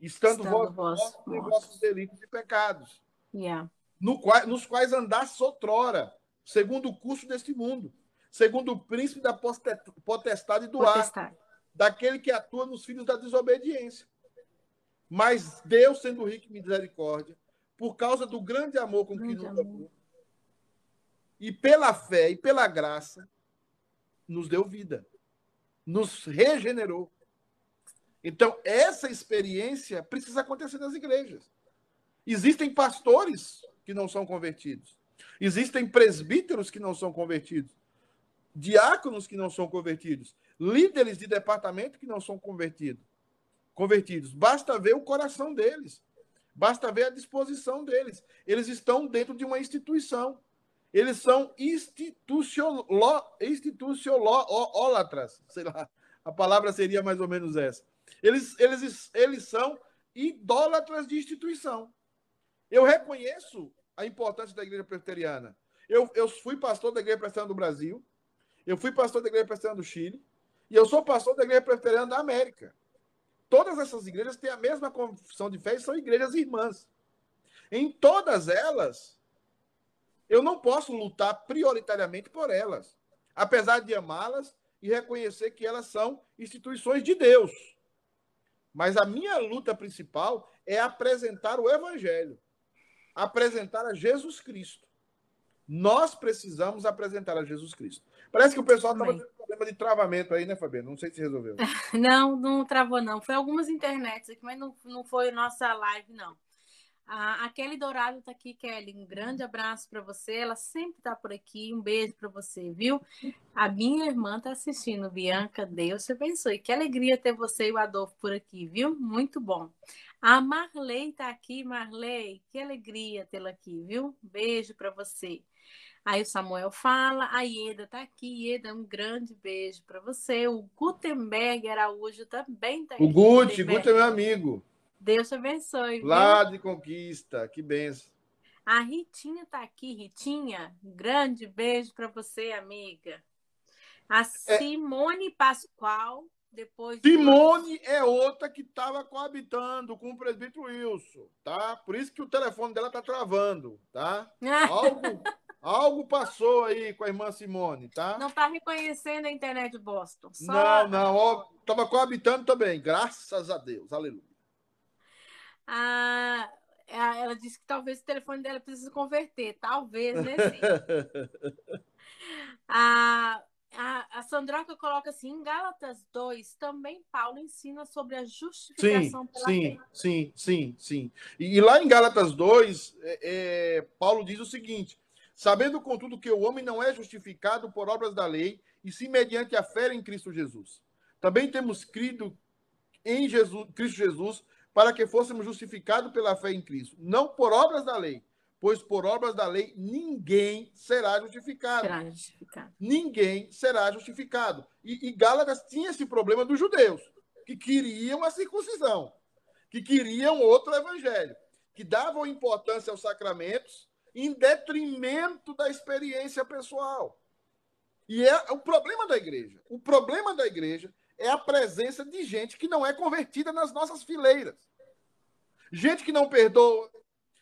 estando, estando vós em vossos delitos e pecados. Yeah. No qual, nos quais andasse outrora, segundo o curso deste mundo, segundo o príncipe da potestade do potestade. ar, daquele que atua nos filhos da desobediência. Mas Deus, sendo rico em misericórdia, por causa do grande amor com grande que nos amou, e pela fé e pela graça, nos deu vida, nos regenerou. Então, essa experiência precisa acontecer nas igrejas. Existem pastores que não são convertidos. Existem presbíteros que não são convertidos. Diáconos que não são convertidos. Líderes de departamento que não são convertidos. Convertidos. Basta ver o coração deles. Basta ver a disposição deles. Eles estão dentro de uma instituição. Eles são institucionólatras. Sei lá, a palavra seria mais ou menos essa. Eles, eles, eles são idólatras de instituição. Eu reconheço a importância da igreja presbiteriana. Eu, eu fui pastor da igreja presbiteriana do Brasil, eu fui pastor da igreja presbiteriana do Chile, e eu sou pastor da igreja presbiteriana da América. Todas essas igrejas têm a mesma confissão de fé e são igrejas irmãs. Em todas elas, eu não posso lutar prioritariamente por elas, apesar de amá-las e reconhecer que elas são instituições de Deus. Mas a minha luta principal é apresentar o Evangelho, apresentar a Jesus Cristo. Nós precisamos apresentar a Jesus Cristo. Parece que o pessoal estava tendo problema de travamento aí, né, Fabiana? Não sei se resolveu. Não, não travou, não. Foi algumas internets aqui, mas não, não foi nossa live, não. A, a Kelly Dourado está aqui, Kelly. Um grande abraço para você. Ela sempre está por aqui. Um beijo para você, viu? A minha irmã está assistindo, Bianca. Deus te abençoe. Que alegria ter você e o Adolfo por aqui, viu? Muito bom. A Marley está aqui, Marley. Que alegria tê-la aqui, viu? Beijo para você. Aí o Samuel fala, a Ieda está aqui. Ieda, um grande beijo para você. O Gutenberg Araújo também está aqui. O Guti, Guti é meu amigo. Deus te abençoe. Lá viu? de Conquista, que benção. A Ritinha está aqui, Ritinha. Um grande beijo para você, amiga. A é. Simone é... Pascoal, depois. Simone de... é outra que estava coabitando com o presbítero Wilson, tá? Por isso que o telefone dela tá travando, tá? Algo, algo passou aí com a irmã Simone, tá? Não tá reconhecendo a internet de Boston. Só... Não, não, ó, tava coabitando também, graças a Deus, aleluia. Ah, ela disse que talvez o telefone dela precise converter. Talvez, né? a, a, a Sandroca coloca assim: em Gálatas 2, também Paulo ensina sobre a justificação sim, pela sim, fé. Sim, sim, sim. E, e lá em Gálatas 2, é, é, Paulo diz o seguinte: sabendo, contudo, que o homem não é justificado por obras da lei, e sim mediante a fé em Cristo Jesus. Também temos crido em Jesus, Cristo Jesus para que fôssemos justificados pela fé em Cristo, não por obras da lei, pois por obras da lei ninguém será justificado. Será justificado. Ninguém será justificado. E, e Gálatas tinha esse problema dos judeus, que queriam a circuncisão, que queriam outro evangelho, que davam importância aos sacramentos em detrimento da experiência pessoal. E é o problema da igreja. O problema da igreja é a presença de gente que não é convertida nas nossas fileiras. Gente que não perdoa,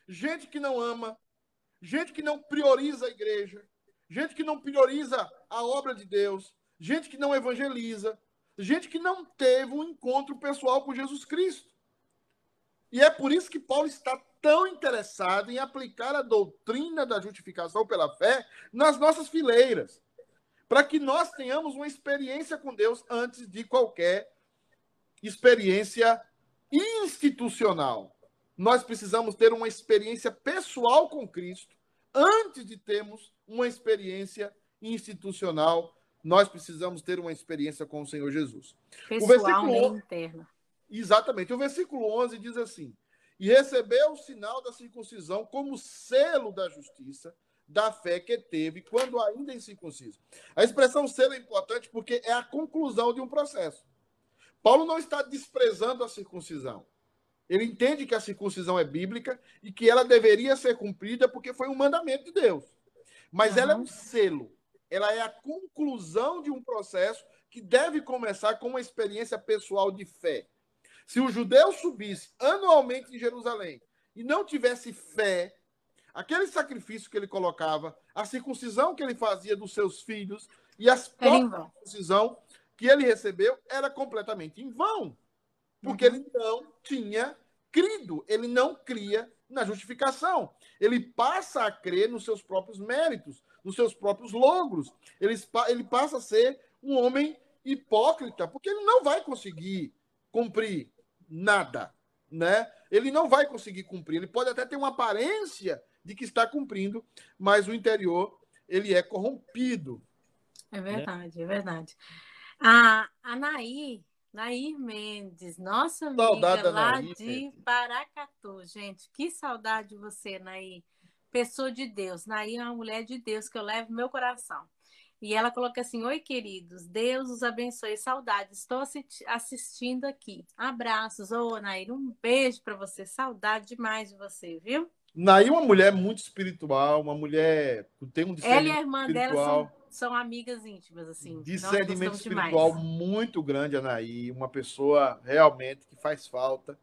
gente que não ama, gente que não prioriza a igreja, gente que não prioriza a obra de Deus, gente que não evangeliza, gente que não teve um encontro pessoal com Jesus Cristo. E é por isso que Paulo está tão interessado em aplicar a doutrina da justificação pela fé nas nossas fileiras para que nós tenhamos uma experiência com Deus antes de qualquer experiência institucional. Nós precisamos ter uma experiência pessoal com Cristo antes de termos uma experiência institucional. Nós precisamos ter uma experiência com o Senhor Jesus. Pessoal, o versículo interna. Exatamente. O versículo 11 diz assim: E recebeu o sinal da circuncisão como selo da justiça da fé que teve quando ainda incircunciso. A expressão ser é importante porque é a conclusão de um processo. Paulo não está desprezando a circuncisão. Ele entende que a circuncisão é bíblica e que ela deveria ser cumprida porque foi um mandamento de Deus. Mas uhum. ela é um selo. Ela é a conclusão de um processo que deve começar com uma experiência pessoal de fé. Se o judeu subisse anualmente em Jerusalém e não tivesse fé, aquele sacrifício que ele colocava, a circuncisão que ele fazia dos seus filhos e a circuncisão que ele recebeu era completamente em vão. Porque uhum. ele não tinha crido, ele não cria na justificação. Ele passa a crer nos seus próprios méritos, nos seus próprios logros. Ele, ele passa a ser um homem hipócrita, porque ele não vai conseguir cumprir nada, né? Ele não vai conseguir cumprir. Ele pode até ter uma aparência de que está cumprindo, mas o interior ele é corrompido. É verdade, né? é verdade. A, a Nair, Nair Mendes, nossa amiga saudade lá Nair, de. Paracatu. Gente, que saudade de você, Nair. Pessoa de Deus. Nair é uma mulher de Deus que eu levo no meu coração. E ela coloca assim: Oi, queridos, Deus os abençoe. Saudades, estou assistindo aqui. Abraços. Ô, Nair, um beijo para você. Saudade demais de você, viu? Naí é uma mulher muito espiritual, uma mulher que tem um discernimento Ela e a irmã espiritual, dela são, são, amigas íntimas, assim. Discernimento espiritual demais. muito grande, Anaí. Uma pessoa realmente que faz falta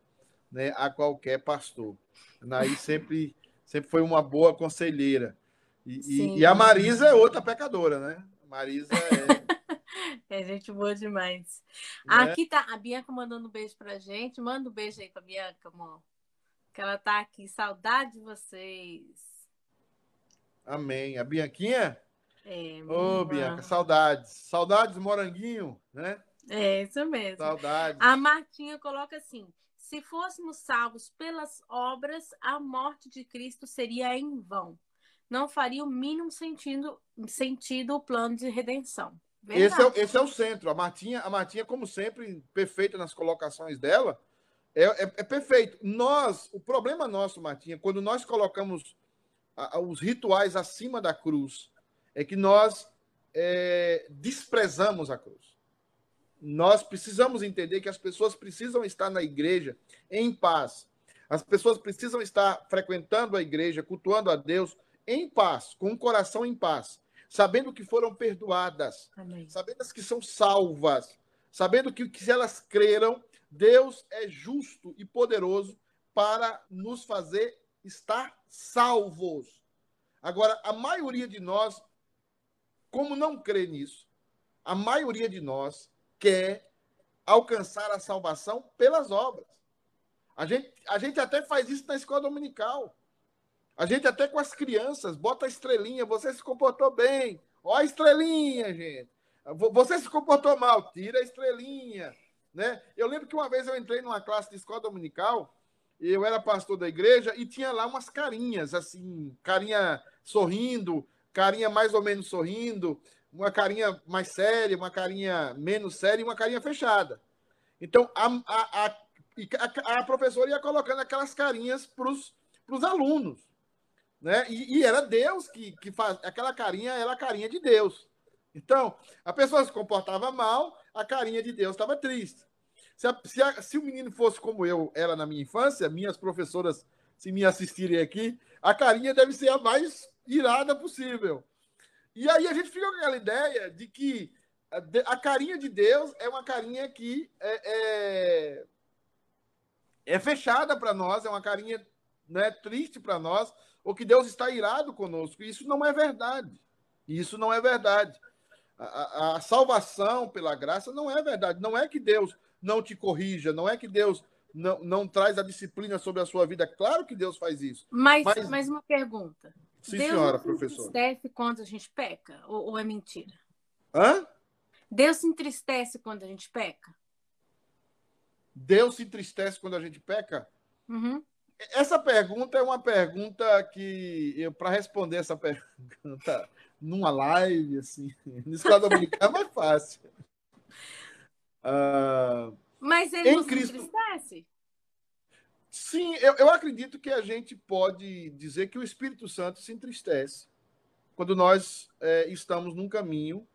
né, a qualquer pastor. Anaí sempre, sempre foi uma boa conselheira. E, e, e, a Marisa é outra pecadora, né? Marisa é. é gente boa demais. Né? Aqui tá a Bianca mandando um beijo pra gente. Manda um beijo aí pra Bianca, amor. Que ela tá aqui. Saudade de vocês. Amém. A Bianquinha? É, Ô, oh, Bianca, saudades. Saudades, moranguinho, né? É, isso mesmo. Saudades. A Martinha coloca assim: se fôssemos salvos pelas obras, a morte de Cristo seria em vão. Não faria o mínimo sentido, sentido o plano de redenção. Esse é, esse é, o centro. A Martinha, a Martinha, como sempre, perfeita nas colocações dela, é, é, é perfeito. Nós, o problema nosso, Martinha, quando nós colocamos a, a, os rituais acima da cruz, é que nós é, desprezamos a cruz nós precisamos entender que as pessoas precisam estar na igreja em paz. As pessoas precisam estar frequentando a igreja, cultuando a Deus em paz, com o coração em paz, sabendo que foram perdoadas, Amém. sabendo que são salvas, sabendo que, que se elas creram, Deus é justo e poderoso para nos fazer estar salvos. Agora, a maioria de nós, como não crê nisso, a maioria de nós quer alcançar a salvação pelas obras. A gente, a gente até faz isso na escola dominical. A gente até com as crianças bota a estrelinha, você se comportou bem. Ó a estrelinha, gente. Você se comportou mal, tira a estrelinha. Né? Eu lembro que uma vez eu entrei numa classe de escola dominical, eu era pastor da igreja e tinha lá umas carinhas, assim, carinha sorrindo, carinha mais ou menos sorrindo, uma carinha mais séria, uma carinha menos séria e uma carinha fechada. Então, a, a, a, a professora ia colocando aquelas carinhas para os alunos. Né? E, e, era Deus que, que faz. Aquela carinha era a carinha de Deus. Então, a pessoa se comportava mal, a carinha de Deus estava triste. Se, a, se, a, se, o menino fosse como eu era na minha infância, minhas professoras, se me assistirem aqui, a carinha deve ser a mais irada possível. E aí a gente fica com aquela ideia de que a, carinha de Deus é uma carinha que é, é, é fechada para nós, é uma carinha né, triste para nós, ou que Deus está irado conosco. Isso não é verdade. Isso não é verdade. A, a, a, salvação pela graça não é verdade. Não é que Deus não te corrija, não é que Deus não, não traz a disciplina sobre a sua vida. Claro que Deus faz isso. Mas, mas... mais uma pergunta. Sim, Deus senhora, professora. Entristece quando a gente peca? Ou, ou, é mentira? Hã? Deus se entristece quando a gente peca? Deus se entristece quando a gente peca? Uhum. Essa pergunta é uma pergunta que eu para responder essa pergunta numa live assim, no escola dominical é mais fácil. Uh, Mas ele não Cristo... se entristece? Sim, eu, eu acredito que a gente pode dizer que o Espírito Santo se entristece quando nós é, estamos num caminho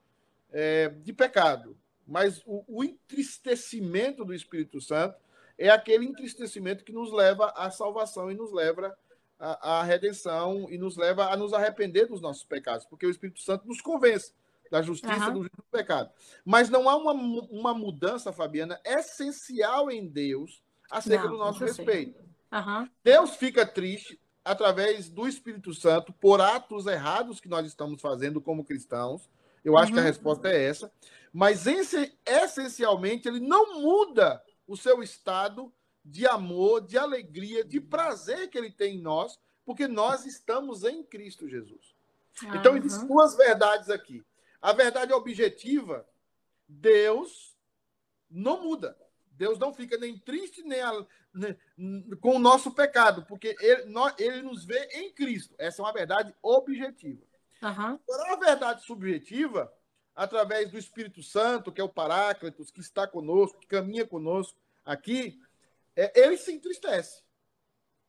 é, de pecado. Mas o, o, entristecimento do Espírito Santo é aquele entristecimento que nos leva à salvação e nos leva à, à redenção e nos leva a nos arrepender dos nossos pecados, porque o Espírito Santo nos convence da justiça uhum. do pecado. Mas não há uma, uma mudança, Fabiana, essencial em Deus acerca Não, do nosso respeito. Uhum. Deus fica triste através do Espírito Santo por atos errados que nós estamos fazendo como cristãos. Eu acho uhum. que a uhum. resposta é essa. Mas esse, essencialmente ele não muda o seu estado de amor, de alegria, de prazer que ele tem em nós, porque nós estamos em Cristo Jesus. Uhum. Então, existem duas verdades aqui. A verdade objetiva, Deus não muda. Deus não fica nem triste nem, a, nem com o nosso pecado, porque ele, nós, ele, nos vê em Cristo. Essa é uma verdade objetiva. Uhum. Agora, a verdade subjetiva, através do Espírito Santo, que é o Paráclitos, que está conosco, que caminha conosco aqui, é, ele se entristece.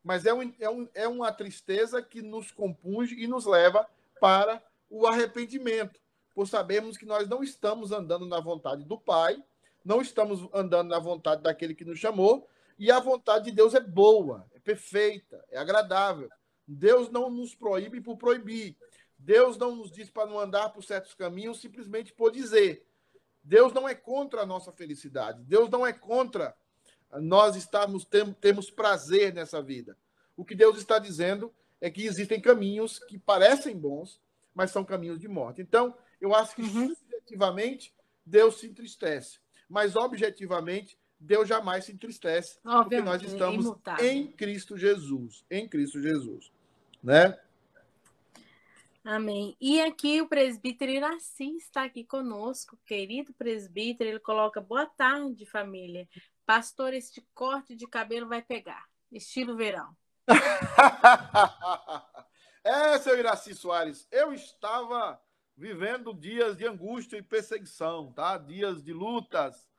Mas é, um, é, um, é uma tristeza que nos compunge e nos leva para o arrependimento, por sabermos que nós não estamos andando na vontade do Pai, não estamos andando na vontade daquele que nos chamou, e a vontade de Deus é boa, é perfeita, é agradável. Deus não nos proíbe por proibir. Deus não nos diz para não andar por certos caminhos simplesmente por dizer. Deus não é contra a nossa felicidade. Deus não é contra nós estarmos temos prazer nessa vida. O que Deus está dizendo é que existem caminhos que parecem bons, mas são caminhos de morte. Então, eu acho que uhum. subjetivamente Deus se entristece mas objetivamente Deus jamais se entristece, Obviamente, porque nós estamos imutável. em Cristo Jesus, em Cristo Jesus, né? Amém. E aqui o presbítero Iraci está aqui conosco, querido presbítero. Ele coloca boa tarde, família. Pastor, este corte de cabelo vai pegar. Estilo verão. é, seu Iraci Soares, eu estava vivendo dias de angústia e perseguição, tá? Dias de lutas,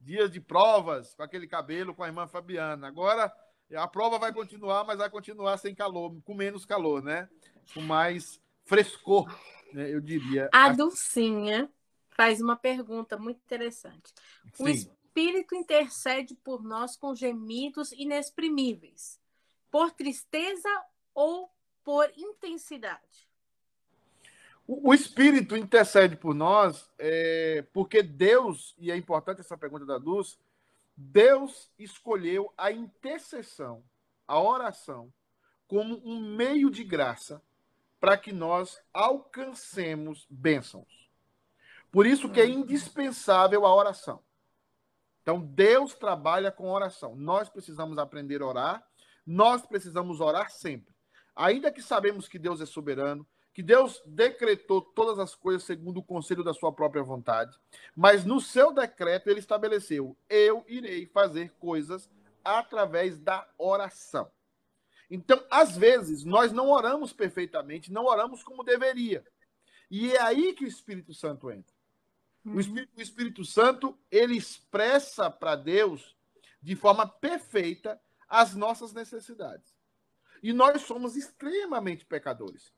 dias de provas com aquele cabelo com a irmã Fabiana. Agora a prova vai continuar, mas vai continuar sem calor, com menos calor, né? Com mais frescor, né? eu diria. A Dulcinha faz uma pergunta muito interessante. Sim. Espírito intercede por nós com gemidos inexprimíveis, por tristeza ou por intensidade? O, Espírito intercede por nós é, porque Deus, e é importante essa pergunta da Dulce, Deus escolheu a intercessão, a oração, como um meio de graça para que nós alcancemos bênçãos. Por isso que é uhum. indispensável a oração. Então, Deus trabalha com oração. Nós precisamos aprender a orar, nós precisamos orar sempre. Ainda que sabemos que Deus é soberano, que Deus decretou todas as coisas segundo o conselho da sua própria vontade, mas no seu decreto ele estabeleceu: eu irei fazer coisas através da oração. Então, às vezes, nós não oramos perfeitamente, não oramos como deveria. E é aí que o Espírito Santo entra. O, Espírito, o Espírito Santo, ele expressa para Deus de forma perfeita as nossas necessidades. E nós somos extremamente pecadores.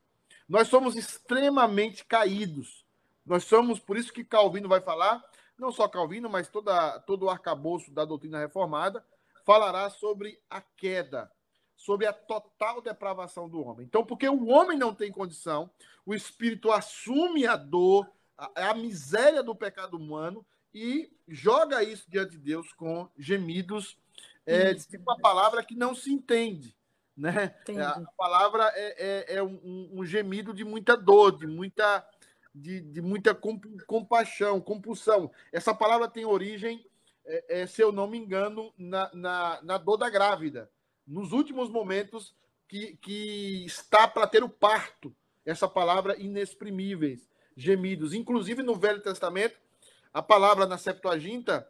Nós somos extremamente caídos. Nós somos, por isso que Calvino vai falar, não só Calvino, mas toda, todo o arcabouço da doutrina reformada, falará sobre a queda, sobre a total depravação do homem. Então, porque o homem não tem condição, o Espírito assume a dor, a, a miséria do pecado humano e joga isso diante de Deus com gemidos é, de uma palavra que não se entende. Né? A palavra é, é, é um, um, gemido de muita dor, de muita, de, de muita compaixão, compulsão. Essa palavra tem origem, é, é, se eu não me engano, na, na, na dor da grávida. Nos últimos momentos que, que está para ter o parto, essa palavra inexprimíveis, gemidos. Inclusive no Velho Testamento, a palavra na Septuaginta,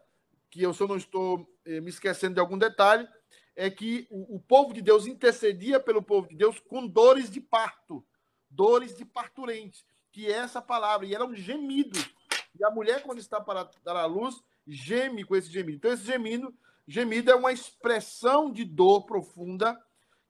que eu só não estou eh, me esquecendo de algum detalhe, é que o, povo de Deus intercedia pelo povo de Deus com dores de parto, dores de parturente, que é essa palavra, e eram gemidos. E a mulher, quando está para dar à luz, geme com esse gemido. Então, esse gemido, gemido é uma expressão de dor profunda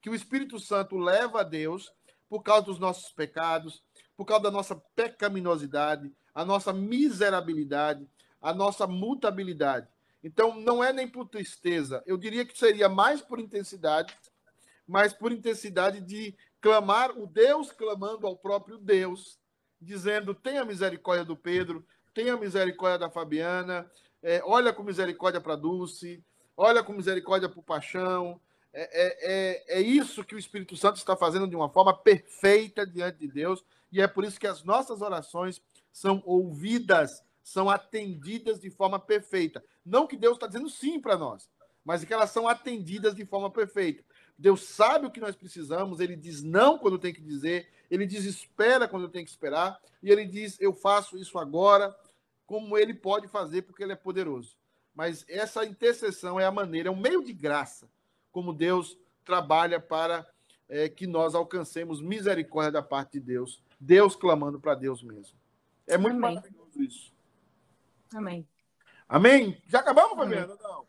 que o Espírito Santo leva a Deus por causa dos nossos pecados, por causa da nossa pecaminosidade, a nossa miserabilidade, a nossa mutabilidade. Então, não é nem por tristeza. Eu diria que seria mais por intensidade, mas por intensidade de clamar, o Deus clamando ao próprio Deus, dizendo: tenha misericórdia do Pedro, tenha misericórdia da Fabiana, é, olha com misericórdia para Dulce, olha com misericórdia para o Paixão. É, é, é, é isso que o Espírito Santo está fazendo de uma forma perfeita diante de Deus, e é por isso que as nossas orações são ouvidas são atendidas de forma perfeita. Não que Deus está dizendo sim para nós, mas que elas são atendidas de forma perfeita. Deus sabe o que nós precisamos, ele diz não quando tem que dizer, ele diz espera quando tem que esperar, e ele diz eu faço isso agora, como ele pode fazer, porque ele é poderoso. Mas essa intercessão é a maneira, é um meio de graça, como Deus trabalha para é, que nós alcancemos misericórdia da parte de Deus, Deus clamando para Deus mesmo. É muito Amém. maravilhoso isso. Amém. Amém? Já acabamos, Fabiana? Não.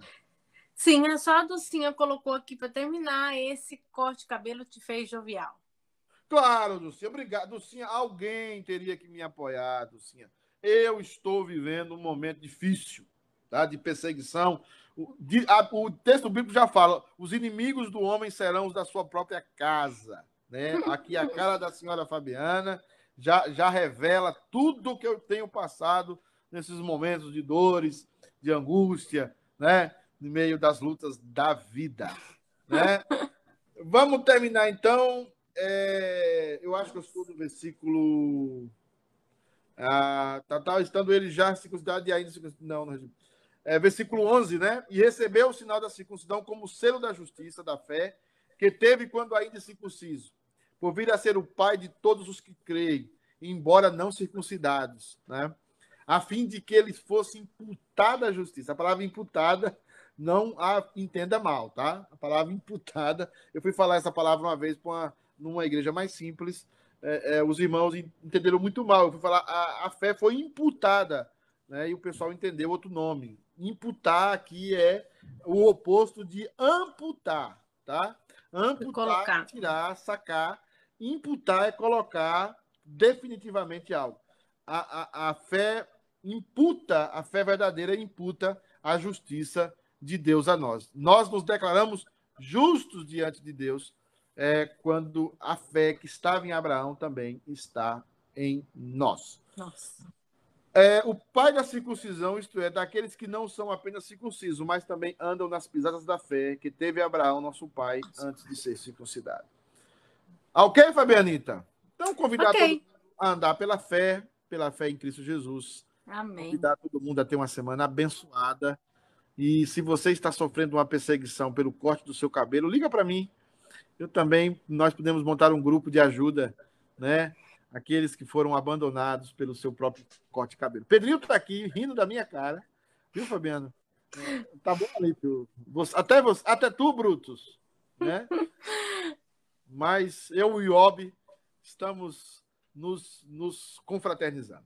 Sim, é só a Dulcinha colocou aqui para terminar. Esse corte de cabelo te fez jovial. Claro, Dulcinha. Obrigado. Dulcinha, alguém teria que me apoiar, Dulcinha. Eu estou vivendo um momento difícil, tá? De perseguição. O, de, a, o texto bíblico já fala: os inimigos do homem serão os da sua própria casa. Né? Aqui a cara da senhora Fabiana já, já revela tudo que eu tenho passado nesses momentos de dores, de angústia, né? No meio das lutas da vida, né? Vamos terminar então. É, eu acho que eu estou no versículo. Ah, tá, tá, estando ele já circuncidado e ainda não, não é, versículo 11, né? E recebeu o sinal da circuncisão como selo da justiça, da fé, que teve quando ainda circunciso, por vir a ser o pai de todos os que creem, embora não circuncidados, né? a fim de que eles fossem imputados à justiça. A palavra imputada não a entenda mal, tá? A palavra imputada. Eu fui falar essa palavra uma vez para numa igreja mais simples. É, é, os irmãos entenderam muito mal. Eu fui falar, a, a fé foi imputada, né? E o pessoal entendeu outro nome. Imputar aqui é o oposto de amputar, tá? Amputar, é tirar, sacar. Imputar é colocar definitivamente algo. A, a, a fé imputa, a fé verdadeira imputa a justiça de Deus a nós. Nós nos declaramos justos diante de Deus é, quando a fé que estava em Abraão também está em nós. Nossa. É, o pai da circuncisão, isto é, daqueles que não são apenas circuncisos, mas também andam nas pisadas da fé que teve Abraão, nosso pai, antes de ser circuncidado. Ok, Fabianita? Então, convidar okay. a andar pela fé, pela fé em Cristo Jesus. Amém. Convidar todo mundo a ter uma semana abençoada. E se você está sofrendo uma perseguição pelo corte do seu cabelo, liga para mim. Eu também, nós podemos montar um grupo de ajuda, né? Aqueles que foram abandonados pelo seu próprio corte de cabelo. Pedrinho está aqui rindo da minha cara, viu, Fabiano? Tá bom ali, tu. Até, você, até tu, Brutus, né? Mas eu e o Iob estamos nos, nos confraternizando.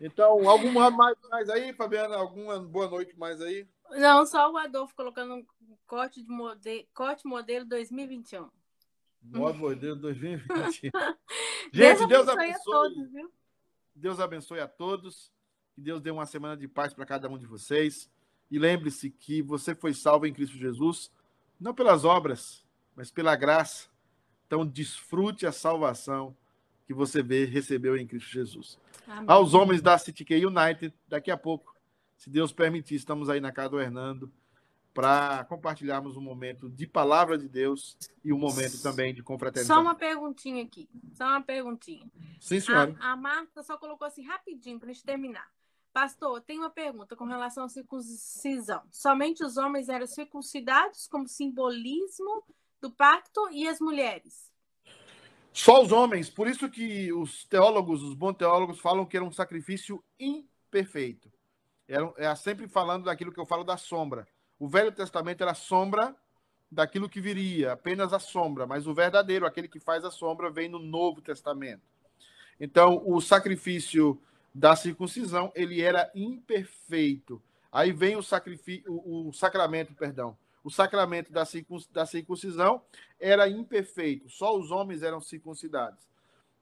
Então, alguma mais, mais aí, Fabiana? Alguma boa noite mais aí? Não, só o Adolfo colocando um corte, de modelo, corte modelo 2021. Modo modelo 2021. Gente, Deus abençoe. A todos, viu? Deus abençoe a todos. Que Deus dê uma semana de paz para cada um de vocês. E lembre-se que você foi salvo em Cristo Jesus, não pelas obras, mas pela graça. Então, desfrute a salvação que você vê, recebeu em Cristo Jesus. Amém. Aos homens da CTK United, daqui a pouco se Deus permitir, estamos aí na casa do Hernando para compartilharmos um momento de palavra de Deus e um momento também de confraternidade. Só uma perguntinha aqui. Só uma perguntinha. Sim, senhora. A, a Marta só colocou assim rapidinho para a gente terminar. Pastor, tem uma pergunta com relação à circuncisão. Somente os homens eram circuncidados como simbolismo do pacto e as mulheres? Só os homens. Por isso que os teólogos, os bons teólogos, falam que era um sacrifício imperfeito. Era, é sempre falando daquilo que eu falo da sombra. O Velho Testamento era sombra daquilo que viria, apenas a sombra, mas o verdadeiro, aquele que faz a sombra, vem no Novo Testamento. Então, o sacrifício da circuncisão, ele era imperfeito. Aí vem o o, o sacramento, perdão. O sacramento da, da circuncisão era imperfeito, só os homens eram circuncidados.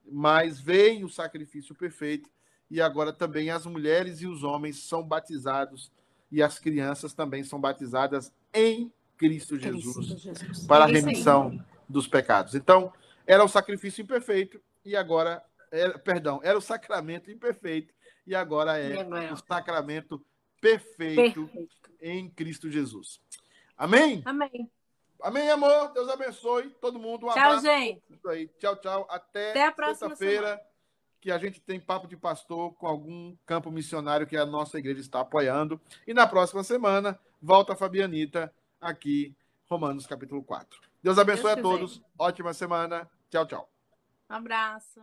Mas veio o sacrifício perfeito, e agora também as mulheres e os homens são batizados e as crianças também são batizadas em Cristo Jesus, Cristo Jesus. para a remissão dos pecados. Então, era o sacrifício imperfeito e agora, era, perdão, era o sacramento imperfeito e agora é o sacramento perfeito, perfeito, em Cristo Jesus. Amém? Amém. Amém, amor. Deus abençoe todo mundo. Um tchau, abraço. gente. Tchau, tchau. Até, Até a próxima sexta-feira que a gente tem papo de pastor com algum campo missionário que a nossa igreja está apoiando. E na próxima semana, volta a Fabianita aqui, Romanos capítulo 4. Deus abençoe Deus a todos. Ótima semana. Tchau, tchau. Um abraço.